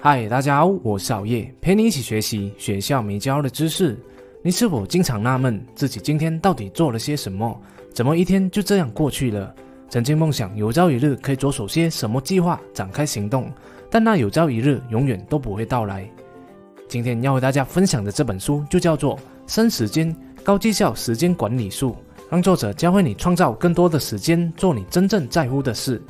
嗨，大家好，我是熬夜，陪你一起学习学校没教的知识。你是否经常纳闷自己今天到底做了些什么？怎么一天就这样过去了？曾经梦想有朝一日可以着手些什么计划，展开行动，但那有朝一日永远都不会到来。今天要和大家分享的这本书就叫做《生时间高绩效时间管理术》，让作者教会你创造更多的时间，做你真正在乎的事。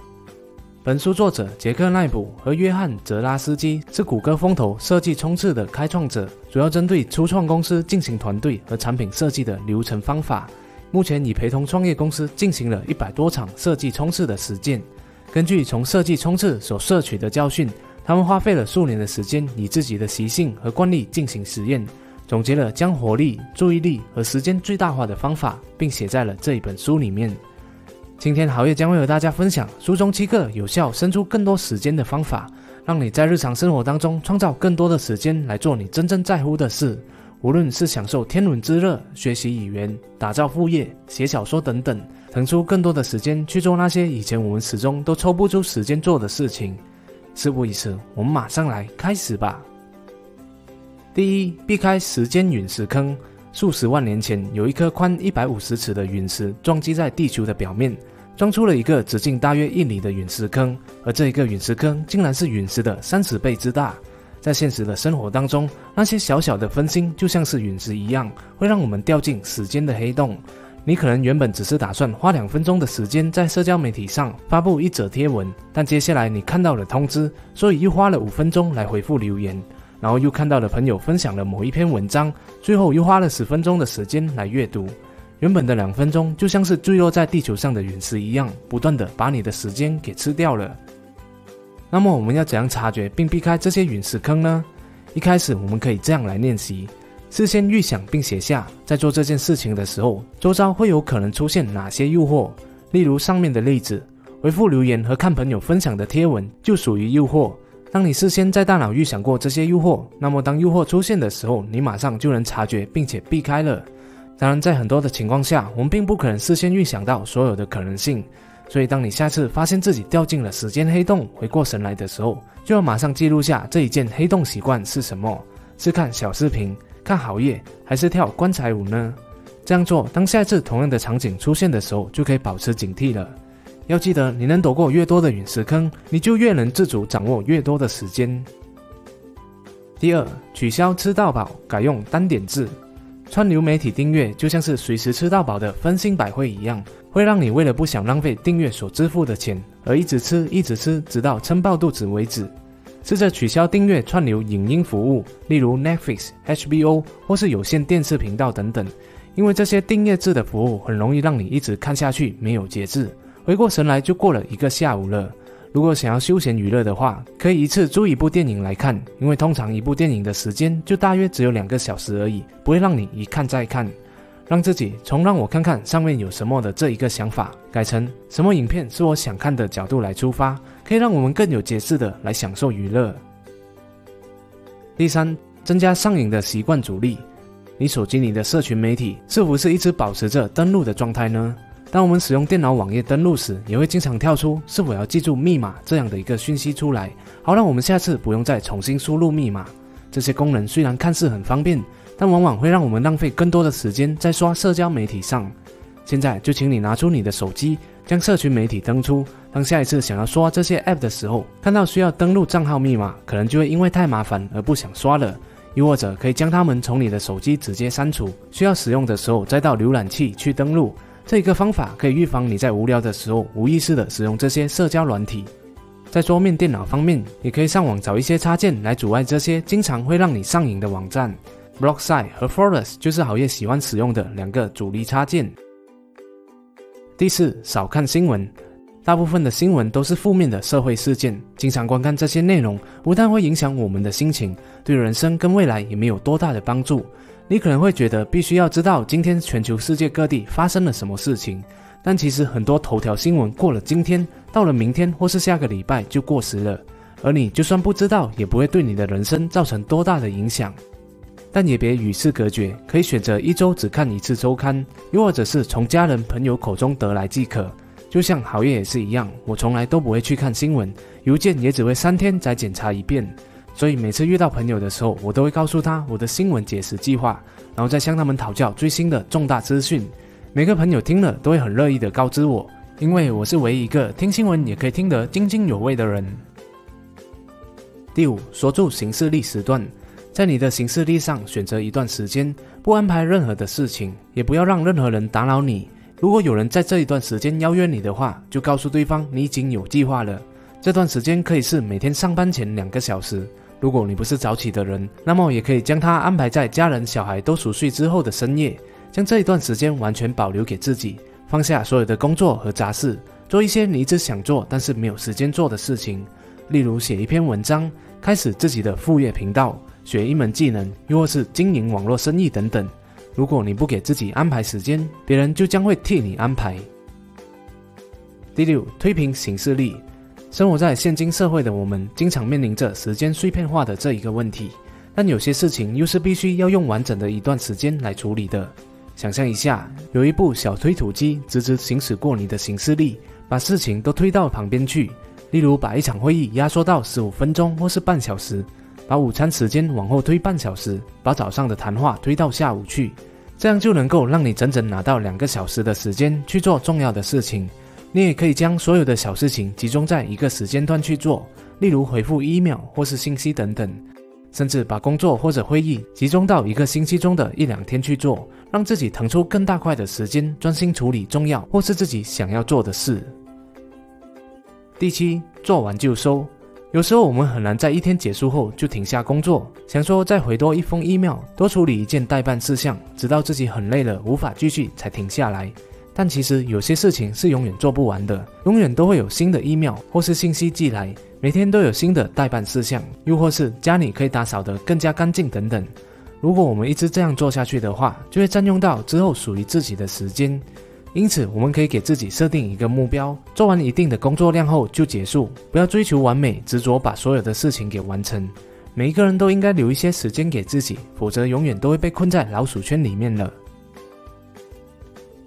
本书作者杰克奈普和约翰泽拉斯基是谷歌风投设计冲刺的开创者，主要针对初创公司进行团队和产品设计的流程方法。目前已陪同创业公司进行了一百多场设计冲刺的实践。根据从设计冲刺所摄取的教训，他们花费了数年的时间，以自己的习性和惯例进行实验，总结了将活力、注意力和时间最大化的方法，并写在了这一本书里面。今天豪业将会和大家分享书中七个有效生出更多时间的方法，让你在日常生活当中创造更多的时间来做你真正在乎的事。无论是享受天伦之乐、学习语言、打造副业、写小说等等，腾出更多的时间去做那些以前我们始终都抽不出时间做的事情。事不宜迟，我们马上来开始吧。第一，避开时间陨石坑。数十万年前，有一颗宽一百五十尺的陨石撞击在地球的表面，撞出了一个直径大约一里的陨石坑。而这一个陨石坑竟然是陨石的三十倍之大。在现实的生活当中，那些小小的分心就像是陨石一样，会让我们掉进时间的黑洞。你可能原本只是打算花两分钟的时间在社交媒体上发布一则贴文，但接下来你看到了通知，所以又花了五分钟来回复留言。然后又看到了朋友分享了某一篇文章，最后又花了十分钟的时间来阅读。原本的两分钟就像是坠落在地球上的陨石一样，不断的把你的时间给吃掉了。那么我们要怎样察觉并避开这些陨石坑呢？一开始我们可以这样来练习：事先预想并写下，在做这件事情的时候，周遭会有可能出现哪些诱惑。例如上面的例子，回复留言和看朋友分享的贴文就属于诱惑。当你事先在大脑预想过这些诱惑，那么当诱惑出现的时候，你马上就能察觉并且避开了。当然，在很多的情况下，我们并不可能事先预想到所有的可能性。所以，当你下次发现自己掉进了时间黑洞，回过神来的时候，就要马上记录下这一件黑洞习惯是什么：是看小视频、看好夜，还是跳棺材舞呢？这样做，当下次同样的场景出现的时候，就可以保持警惕了。要记得，你能躲过越多的陨石坑，你就越能自主掌握越多的时间。第二，取消吃到饱，改用单点制。串流媒体订阅就像是随时吃到饱的分心百会一样，会让你为了不想浪费订阅所支付的钱，而一直吃，一直吃，直到撑爆肚子为止。试着取消订阅串流影音服务，例如 Netflix、HBO 或是有线电视频道等等，因为这些订阅制的服务很容易让你一直看下去，没有节制。回过神来，就过了一个下午了。如果想要休闲娱乐的话，可以一次租一部电影来看，因为通常一部电影的时间就大约只有两个小时而已，不会让你一看再看。让自己从让我看看上面有什么的这一个想法，改成什么影片是我想看的角度来出发，可以让我们更有节制的来享受娱乐。第三，增加上瘾的习惯阻力。你手机里的社群媒体是否是一直保持着登录的状态呢？当我们使用电脑网页登录时，也会经常跳出是否要记住密码这样的一个讯息出来，好让我们下次不用再重新输入密码。这些功能虽然看似很方便，但往往会让我们浪费更多的时间在刷社交媒体上。现在就请你拿出你的手机，将社群媒体登出。当下一次想要刷这些 App 的时候，看到需要登录账号密码，可能就会因为太麻烦而不想刷了。又或者可以将它们从你的手机直接删除，需要使用的时候再到浏览器去登录。这个方法可以预防你在无聊的时候无意识的使用这些社交软体。在桌面电脑方面，也可以上网找一些插件来阻碍这些经常会让你上瘾的网站。Blockside 和 Forest 就是好业喜欢使用的两个主力插件。第四，少看新闻。大部分的新闻都是负面的社会事件，经常观看这些内容，不但会影响我们的心情，对人生跟未来也没有多大的帮助。你可能会觉得必须要知道今天全球世界各地发生了什么事情，但其实很多头条新闻过了今天，到了明天或是下个礼拜就过时了，而你就算不知道，也不会对你的人生造成多大的影响。但也别与世隔绝，可以选择一周只看一次周刊，又或者是从家人朋友口中得来即可。就像好业也是一样，我从来都不会去看新闻，邮件也只会三天再检查一遍。所以每次遇到朋友的时候，我都会告诉他我的新闻解释计划，然后再向他们讨教最新的重大资讯。每个朋友听了都会很乐意的告知我，因为我是唯一一个听新闻也可以听得津津有味的人。第五，锁住行事历时段，在你的行事历上选择一段时间，不安排任何的事情，也不要让任何人打扰你。如果有人在这一段时间邀约你的话，就告诉对方你已经有计划了。这段时间可以是每天上班前两个小时。如果你不是早起的人，那么也可以将它安排在家人小孩都熟睡之后的深夜，将这一段时间完全保留给自己，放下所有的工作和杂事，做一些你一直想做但是没有时间做的事情，例如写一篇文章。开始自己的副业频道，学一门技能，又或是经营网络生意等等。如果你不给自己安排时间，别人就将会替你安排。第六，推平行事力。生活在现今社会的我们，经常面临着时间碎片化的这一个问题。但有些事情又是必须要用完整的一段时间来处理的。想象一下，有一部小推土机直直行驶过你的行事力，把事情都推到旁边去。例如，把一场会议压缩到十五分钟或是半小时，把午餐时间往后推半小时，把早上的谈话推到下午去，这样就能够让你整整拿到两个小时的时间去做重要的事情。你也可以将所有的小事情集中在一个时间段去做，例如回复 email 或是信息等等，甚至把工作或者会议集中到一个星期中的一两天去做，让自己腾出更大块的时间，专心处理重要或是自己想要做的事。第七，做完就收。有时候我们很难在一天结束后就停下工作，想说再回多一封 email，多处理一件代办事项，直到自己很累了无法继续才停下来。但其实有些事情是永远做不完的，永远都会有新的 email 或是信息寄来，每天都有新的代办事项，又或是家里可以打扫得更加干净等等。如果我们一直这样做下去的话，就会占用到之后属于自己的时间。因此，我们可以给自己设定一个目标，做完一定的工作量后就结束，不要追求完美，执着把所有的事情给完成。每一个人都应该留一些时间给自己，否则永远都会被困在老鼠圈里面了。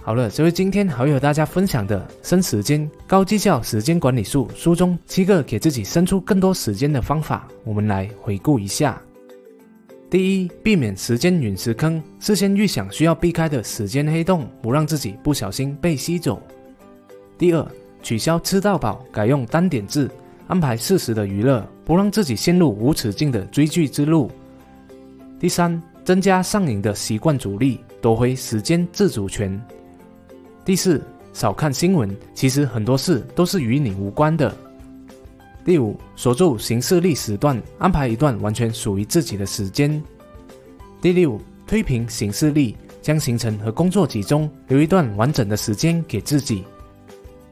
好了，这位今天还会和大家分享的《生时间高绩效时间管理术》书中七个给自己生出更多时间的方法，我们来回顾一下。第一，避免时间陨石坑，事先预想需要避开的时间黑洞，不让自己不小心被吸走。第二，取消吃到饱，改用单点制，安排适时的娱乐，不让自己陷入无止境的追剧之路。第三，增加上瘾的习惯阻力，夺回时间自主权。第四，少看新闻，其实很多事都是与你无关的。第五，锁住行事历时段，安排一段完全属于自己的时间。第六，推平行事历，将行程和工作集中，留一段完整的时间给自己。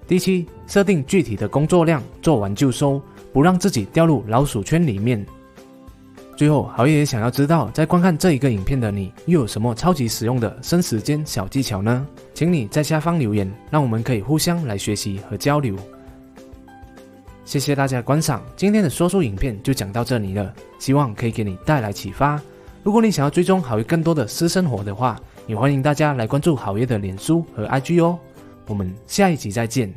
第七，设定具体的工作量，做完就收，不让自己掉入老鼠圈里面。最后，好爷爷想要知道，在观看这一个影片的你，又有什么超级实用的生时间小技巧呢？请你在下方留言，让我们可以互相来学习和交流。谢谢大家观赏，今天的说书影片就讲到这里了，希望可以给你带来启发。如果你想要追踪好爷更多的私生活的话，也欢迎大家来关注好爷的脸书和 IG 哦。我们下一集再见。